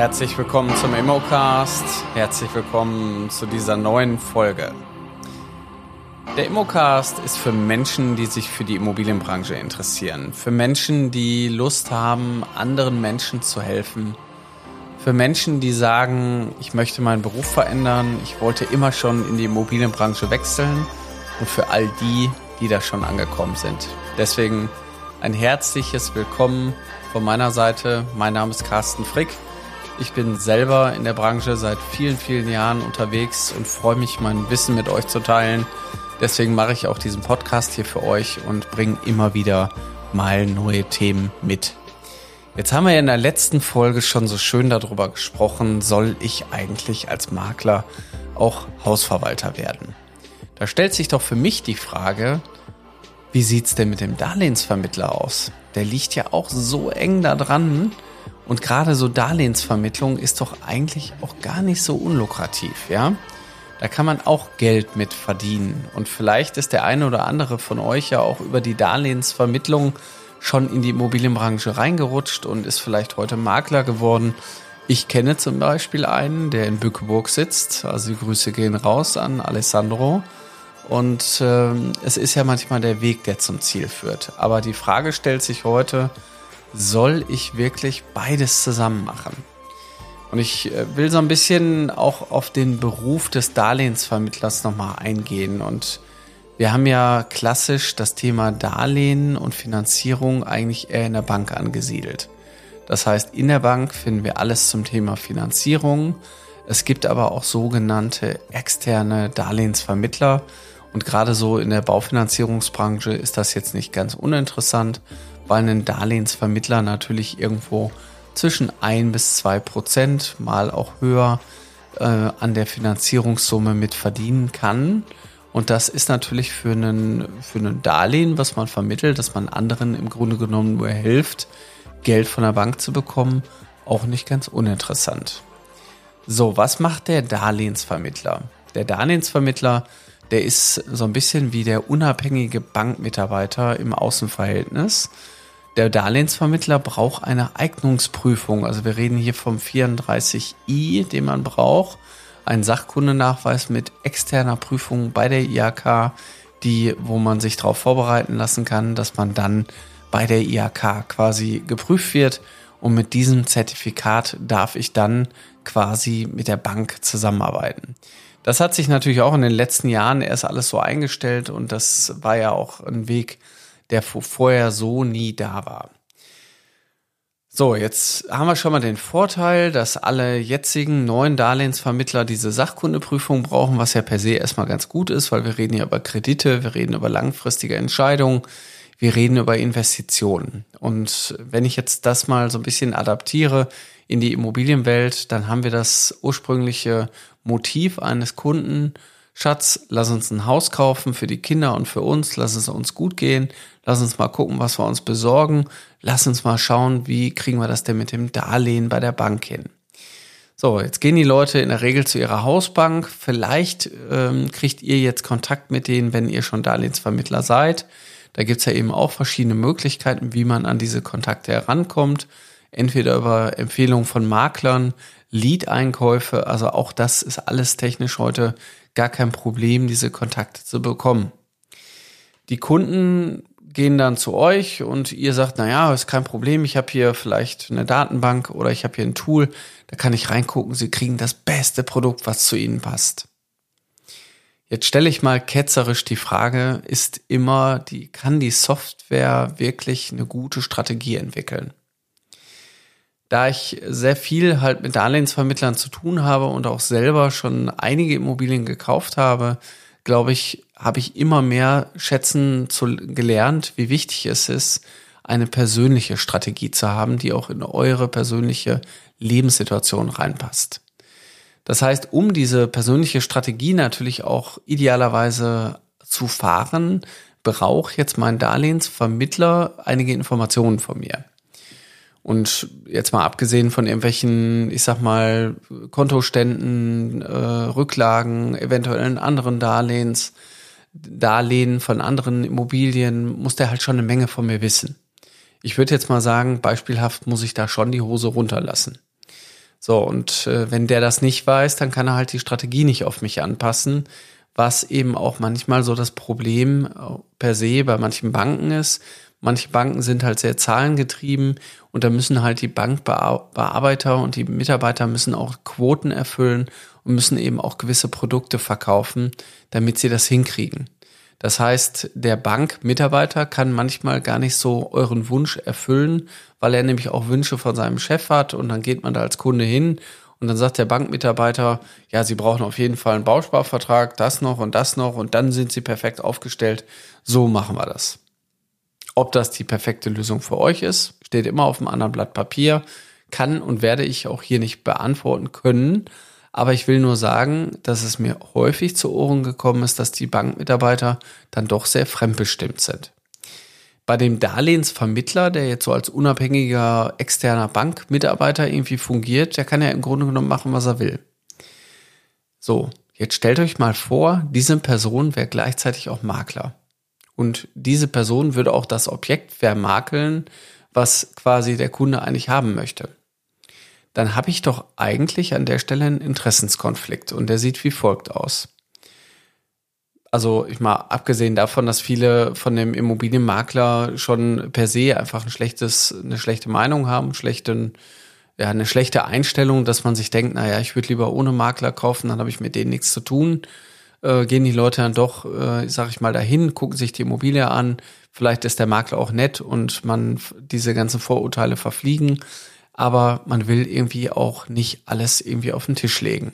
Herzlich willkommen zum Immocast. Herzlich willkommen zu dieser neuen Folge. Der Immocast ist für Menschen, die sich für die Immobilienbranche interessieren. Für Menschen, die Lust haben, anderen Menschen zu helfen. Für Menschen, die sagen, ich möchte meinen Beruf verändern, ich wollte immer schon in die Immobilienbranche wechseln. Und für all die, die da schon angekommen sind. Deswegen ein herzliches Willkommen von meiner Seite. Mein Name ist Carsten Frick. Ich bin selber in der Branche seit vielen, vielen Jahren unterwegs und freue mich, mein Wissen mit euch zu teilen. Deswegen mache ich auch diesen Podcast hier für euch und bringe immer wieder mal neue Themen mit. Jetzt haben wir in der letzten Folge schon so schön darüber gesprochen, soll ich eigentlich als Makler auch Hausverwalter werden? Da stellt sich doch für mich die Frage, wie sieht's denn mit dem Darlehensvermittler aus? Der liegt ja auch so eng da dran, und gerade so Darlehensvermittlung ist doch eigentlich auch gar nicht so unlukrativ, ja? Da kann man auch Geld mit verdienen. Und vielleicht ist der eine oder andere von euch ja auch über die Darlehensvermittlung schon in die Immobilienbranche reingerutscht und ist vielleicht heute Makler geworden. Ich kenne zum Beispiel einen, der in Bückeburg sitzt. Also die Grüße gehen raus an Alessandro. Und äh, es ist ja manchmal der Weg, der zum Ziel führt. Aber die Frage stellt sich heute, soll ich wirklich beides zusammen machen? Und ich äh, will so ein bisschen auch auf den Beruf des Darlehensvermittlers nochmal eingehen. Und wir haben ja klassisch das Thema Darlehen und Finanzierung eigentlich eher in der Bank angesiedelt. Das heißt, in der Bank finden wir alles zum Thema Finanzierung. Es gibt aber auch sogenannte externe Darlehensvermittler. Und gerade so in der Baufinanzierungsbranche ist das jetzt nicht ganz uninteressant, weil ein Darlehensvermittler natürlich irgendwo zwischen ein bis zwei Prozent, mal auch höher, äh, an der Finanzierungssumme mit verdienen kann. Und das ist natürlich für einen, für einen Darlehen, was man vermittelt, dass man anderen im Grunde genommen nur hilft, Geld von der Bank zu bekommen, auch nicht ganz uninteressant. So, was macht der Darlehensvermittler? Der Darlehensvermittler, der ist so ein bisschen wie der unabhängige Bankmitarbeiter im Außenverhältnis. Der Darlehensvermittler braucht eine Eignungsprüfung. Also wir reden hier vom 34i, den man braucht. Ein Sachkundenachweis mit externer Prüfung bei der IHK, die, wo man sich darauf vorbereiten lassen kann, dass man dann bei der IHK quasi geprüft wird. Und mit diesem Zertifikat darf ich dann quasi mit der Bank zusammenarbeiten. Das hat sich natürlich auch in den letzten Jahren erst alles so eingestellt und das war ja auch ein Weg, der vorher so nie da war. So, jetzt haben wir schon mal den Vorteil, dass alle jetzigen neuen Darlehensvermittler diese Sachkundeprüfung brauchen, was ja per se erstmal ganz gut ist, weil wir reden ja über Kredite, wir reden über langfristige Entscheidungen, wir reden über Investitionen. Und wenn ich jetzt das mal so ein bisschen adaptiere in die Immobilienwelt, dann haben wir das ursprüngliche Motiv eines Kunden, Schatz, lass uns ein Haus kaufen für die Kinder und für uns, lass es uns gut gehen, lass uns mal gucken, was wir uns besorgen, lass uns mal schauen, wie kriegen wir das denn mit dem Darlehen bei der Bank hin. So, jetzt gehen die Leute in der Regel zu ihrer Hausbank. Vielleicht ähm, kriegt ihr jetzt Kontakt mit denen, wenn ihr schon Darlehensvermittler seid. Da gibt's ja eben auch verschiedene Möglichkeiten, wie man an diese Kontakte herankommt. Entweder über Empfehlungen von Maklern, Lead-Einkäufe, also auch das ist alles technisch heute gar kein Problem, diese Kontakte zu bekommen. Die Kunden gehen dann zu euch und ihr sagt, na ja, ist kein Problem, ich habe hier vielleicht eine Datenbank oder ich habe hier ein Tool, da kann ich reingucken, sie kriegen das beste Produkt, was zu ihnen passt. Jetzt stelle ich mal ketzerisch die Frage, ist immer die, kann die Software wirklich eine gute Strategie entwickeln? Da ich sehr viel halt mit Darlehensvermittlern zu tun habe und auch selber schon einige Immobilien gekauft habe, glaube ich, habe ich immer mehr schätzen zu, gelernt, wie wichtig es ist, eine persönliche Strategie zu haben, die auch in eure persönliche Lebenssituation reinpasst. Das heißt, um diese persönliche Strategie natürlich auch idealerweise zu fahren, braucht jetzt mein Darlehensvermittler einige Informationen von mir. Und jetzt mal abgesehen von irgendwelchen, ich sag mal, Kontoständen, äh, Rücklagen, eventuellen anderen Darlehens, Darlehen von anderen Immobilien, muss der halt schon eine Menge von mir wissen. Ich würde jetzt mal sagen, beispielhaft muss ich da schon die Hose runterlassen. So, und äh, wenn der das nicht weiß, dann kann er halt die Strategie nicht auf mich anpassen, was eben auch manchmal so das Problem äh, per se bei manchen Banken ist. Manche Banken sind halt sehr zahlengetrieben und da müssen halt die Bankbearbeiter und die Mitarbeiter müssen auch Quoten erfüllen und müssen eben auch gewisse Produkte verkaufen, damit sie das hinkriegen. Das heißt, der Bankmitarbeiter kann manchmal gar nicht so euren Wunsch erfüllen, weil er nämlich auch Wünsche von seinem Chef hat und dann geht man da als Kunde hin und dann sagt der Bankmitarbeiter, ja, Sie brauchen auf jeden Fall einen Bausparvertrag, das noch und das noch und dann sind Sie perfekt aufgestellt. So machen wir das. Ob das die perfekte Lösung für euch ist, steht immer auf einem anderen Blatt Papier, kann und werde ich auch hier nicht beantworten können. Aber ich will nur sagen, dass es mir häufig zu Ohren gekommen ist, dass die Bankmitarbeiter dann doch sehr fremdbestimmt sind. Bei dem Darlehensvermittler, der jetzt so als unabhängiger externer Bankmitarbeiter irgendwie fungiert, der kann ja im Grunde genommen machen, was er will. So, jetzt stellt euch mal vor, diese Person wäre gleichzeitig auch Makler. Und diese Person würde auch das Objekt vermakeln, was quasi der Kunde eigentlich haben möchte dann habe ich doch eigentlich an der Stelle einen Interessenskonflikt und der sieht wie folgt aus. Also ich mal abgesehen davon, dass viele von dem Immobilienmakler schon per se einfach ein schlechtes, eine schlechte Meinung haben, schlechten, ja, eine schlechte Einstellung, dass man sich denkt, naja, ich würde lieber ohne Makler kaufen, dann habe ich mit denen nichts zu tun. Äh, gehen die Leute dann doch, äh, sag ich mal, dahin, gucken sich die Immobilie an. Vielleicht ist der Makler auch nett und man diese ganzen Vorurteile verfliegen aber man will irgendwie auch nicht alles irgendwie auf den Tisch legen.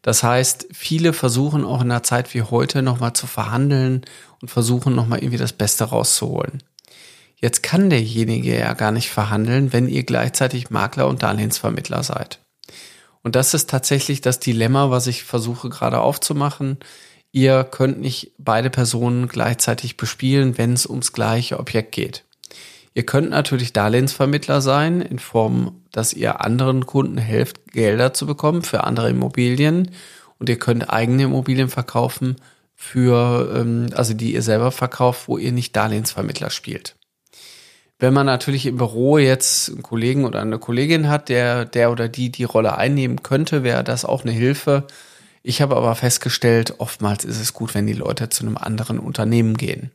Das heißt, viele versuchen auch in einer Zeit wie heute nochmal zu verhandeln und versuchen nochmal irgendwie das Beste rauszuholen. Jetzt kann derjenige ja gar nicht verhandeln, wenn ihr gleichzeitig Makler und Darlehensvermittler seid. Und das ist tatsächlich das Dilemma, was ich versuche gerade aufzumachen. Ihr könnt nicht beide Personen gleichzeitig bespielen, wenn es ums gleiche Objekt geht. Ihr könnt natürlich Darlehensvermittler sein, in Form, dass ihr anderen Kunden helft, Gelder zu bekommen für andere Immobilien. Und ihr könnt eigene Immobilien verkaufen für, ähm, also die ihr selber verkauft, wo ihr nicht Darlehensvermittler spielt. Wenn man natürlich im Büro jetzt einen Kollegen oder eine Kollegin hat, der, der oder die die Rolle einnehmen könnte, wäre das auch eine Hilfe. Ich habe aber festgestellt, oftmals ist es gut, wenn die Leute zu einem anderen Unternehmen gehen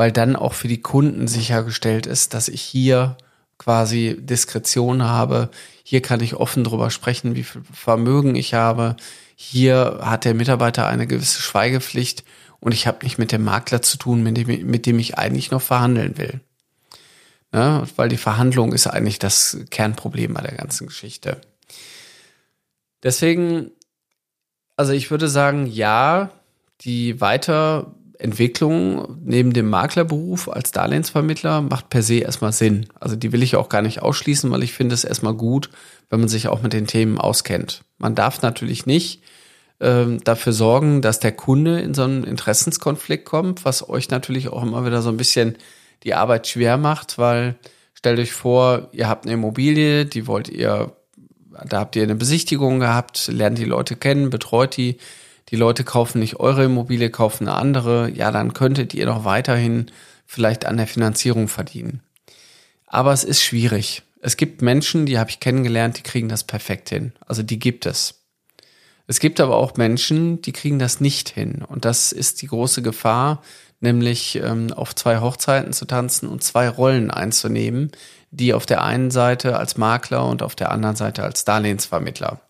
weil dann auch für die Kunden sichergestellt ist, dass ich hier quasi Diskretion habe. Hier kann ich offen drüber sprechen, wie viel Vermögen ich habe. Hier hat der Mitarbeiter eine gewisse Schweigepflicht und ich habe nicht mit dem Makler zu tun, mit dem, mit dem ich eigentlich noch verhandeln will. Ja, weil die Verhandlung ist eigentlich das Kernproblem bei der ganzen Geschichte. Deswegen, also ich würde sagen, ja, die weiter Entwicklung neben dem Maklerberuf als Darlehensvermittler macht per se erstmal Sinn. Also die will ich auch gar nicht ausschließen, weil ich finde es erstmal gut, wenn man sich auch mit den Themen auskennt. Man darf natürlich nicht ähm, dafür sorgen, dass der Kunde in so einen Interessenskonflikt kommt, was euch natürlich auch immer wieder so ein bisschen die Arbeit schwer macht, weil stellt euch vor, ihr habt eine Immobilie, die wollt ihr, da habt ihr eine Besichtigung gehabt, lernt die Leute kennen, betreut die, die Leute kaufen nicht eure Immobilie, kaufen eine andere, ja, dann könntet ihr doch weiterhin vielleicht an der Finanzierung verdienen. Aber es ist schwierig. Es gibt Menschen, die habe ich kennengelernt, die kriegen das perfekt hin. Also die gibt es. Es gibt aber auch Menschen, die kriegen das nicht hin. Und das ist die große Gefahr, nämlich ähm, auf zwei Hochzeiten zu tanzen und zwei Rollen einzunehmen, die auf der einen Seite als Makler und auf der anderen Seite als Darlehensvermittler.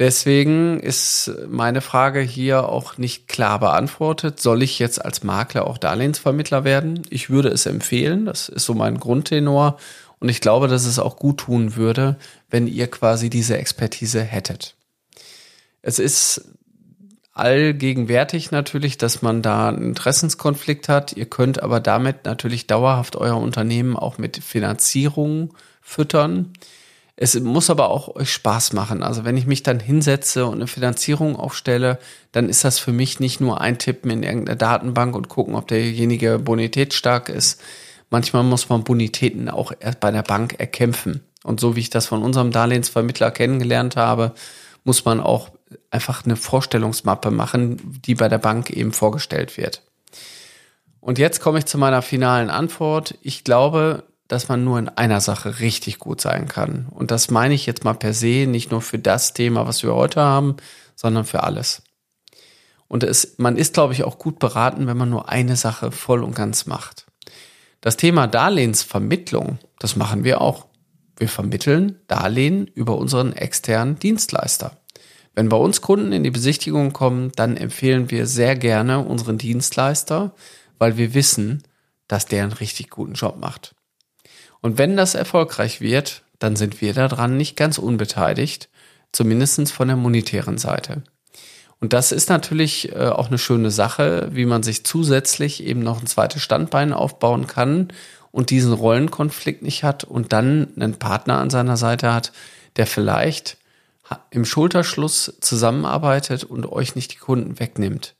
Deswegen ist meine Frage hier auch nicht klar beantwortet. Soll ich jetzt als Makler auch Darlehensvermittler werden? Ich würde es empfehlen. Das ist so mein Grundtenor. Und ich glaube, dass es auch gut tun würde, wenn ihr quasi diese Expertise hättet. Es ist allgegenwärtig natürlich, dass man da einen Interessenskonflikt hat. Ihr könnt aber damit natürlich dauerhaft euer Unternehmen auch mit Finanzierung füttern. Es muss aber auch euch Spaß machen. Also wenn ich mich dann hinsetze und eine Finanzierung aufstelle, dann ist das für mich nicht nur ein Tippen in irgendeiner Datenbank und gucken, ob derjenige bonitätsstark ist. Manchmal muss man Bonitäten auch erst bei der Bank erkämpfen. Und so wie ich das von unserem Darlehensvermittler kennengelernt habe, muss man auch einfach eine Vorstellungsmappe machen, die bei der Bank eben vorgestellt wird. Und jetzt komme ich zu meiner finalen Antwort. Ich glaube, dass man nur in einer Sache richtig gut sein kann. Und das meine ich jetzt mal per se, nicht nur für das Thema, was wir heute haben, sondern für alles. Und es, man ist, glaube ich, auch gut beraten, wenn man nur eine Sache voll und ganz macht. Das Thema Darlehensvermittlung, das machen wir auch. Wir vermitteln Darlehen über unseren externen Dienstleister. Wenn bei uns Kunden in die Besichtigung kommen, dann empfehlen wir sehr gerne unseren Dienstleister, weil wir wissen, dass der einen richtig guten Job macht. Und wenn das erfolgreich wird, dann sind wir daran nicht ganz unbeteiligt, zumindest von der monetären Seite. Und das ist natürlich äh, auch eine schöne Sache, wie man sich zusätzlich eben noch ein zweites Standbein aufbauen kann und diesen Rollenkonflikt nicht hat und dann einen Partner an seiner Seite hat, der vielleicht im Schulterschluss zusammenarbeitet und euch nicht die Kunden wegnimmt.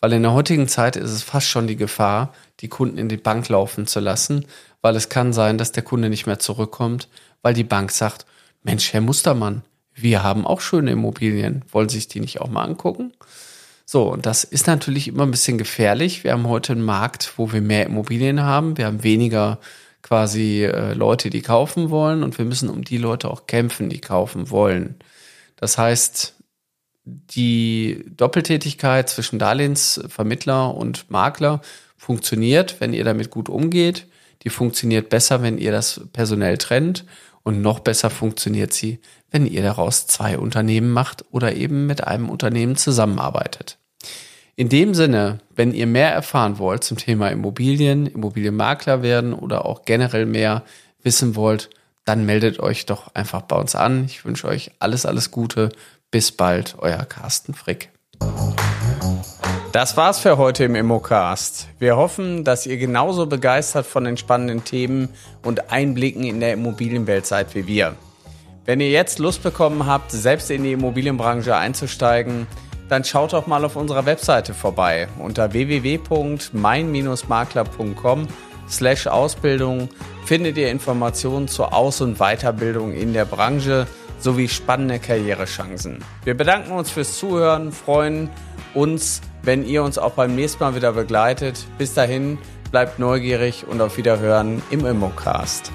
Weil in der heutigen Zeit ist es fast schon die Gefahr, die Kunden in die Bank laufen zu lassen, weil es kann sein, dass der Kunde nicht mehr zurückkommt, weil die Bank sagt, Mensch, Herr Mustermann, wir haben auch schöne Immobilien, wollen Sie sich die nicht auch mal angucken? So, und das ist natürlich immer ein bisschen gefährlich. Wir haben heute einen Markt, wo wir mehr Immobilien haben. Wir haben weniger quasi äh, Leute, die kaufen wollen und wir müssen um die Leute auch kämpfen, die kaufen wollen. Das heißt, die Doppeltätigkeit zwischen Darlehensvermittler und Makler funktioniert, wenn ihr damit gut umgeht. Die funktioniert besser, wenn ihr das personell trennt. Und noch besser funktioniert sie, wenn ihr daraus zwei Unternehmen macht oder eben mit einem Unternehmen zusammenarbeitet. In dem Sinne, wenn ihr mehr erfahren wollt zum Thema Immobilien, Immobilienmakler werden oder auch generell mehr wissen wollt, dann meldet euch doch einfach bei uns an. Ich wünsche euch alles, alles Gute. Bis bald, euer Carsten Frick. Das war's für heute im Immocast. Wir hoffen, dass ihr genauso begeistert von den spannenden Themen und Einblicken in der Immobilienwelt seid wie wir. Wenn ihr jetzt Lust bekommen habt, selbst in die Immobilienbranche einzusteigen, dann schaut doch mal auf unserer Webseite vorbei unter www.mein-makler.com slash Ausbildung findet ihr Informationen zur Aus- und Weiterbildung in der Branche sowie spannende Karrierechancen. Wir bedanken uns fürs Zuhören, freuen uns, wenn ihr uns auch beim nächsten Mal wieder begleitet. Bis dahin, bleibt neugierig und auf Wiederhören im Immocast.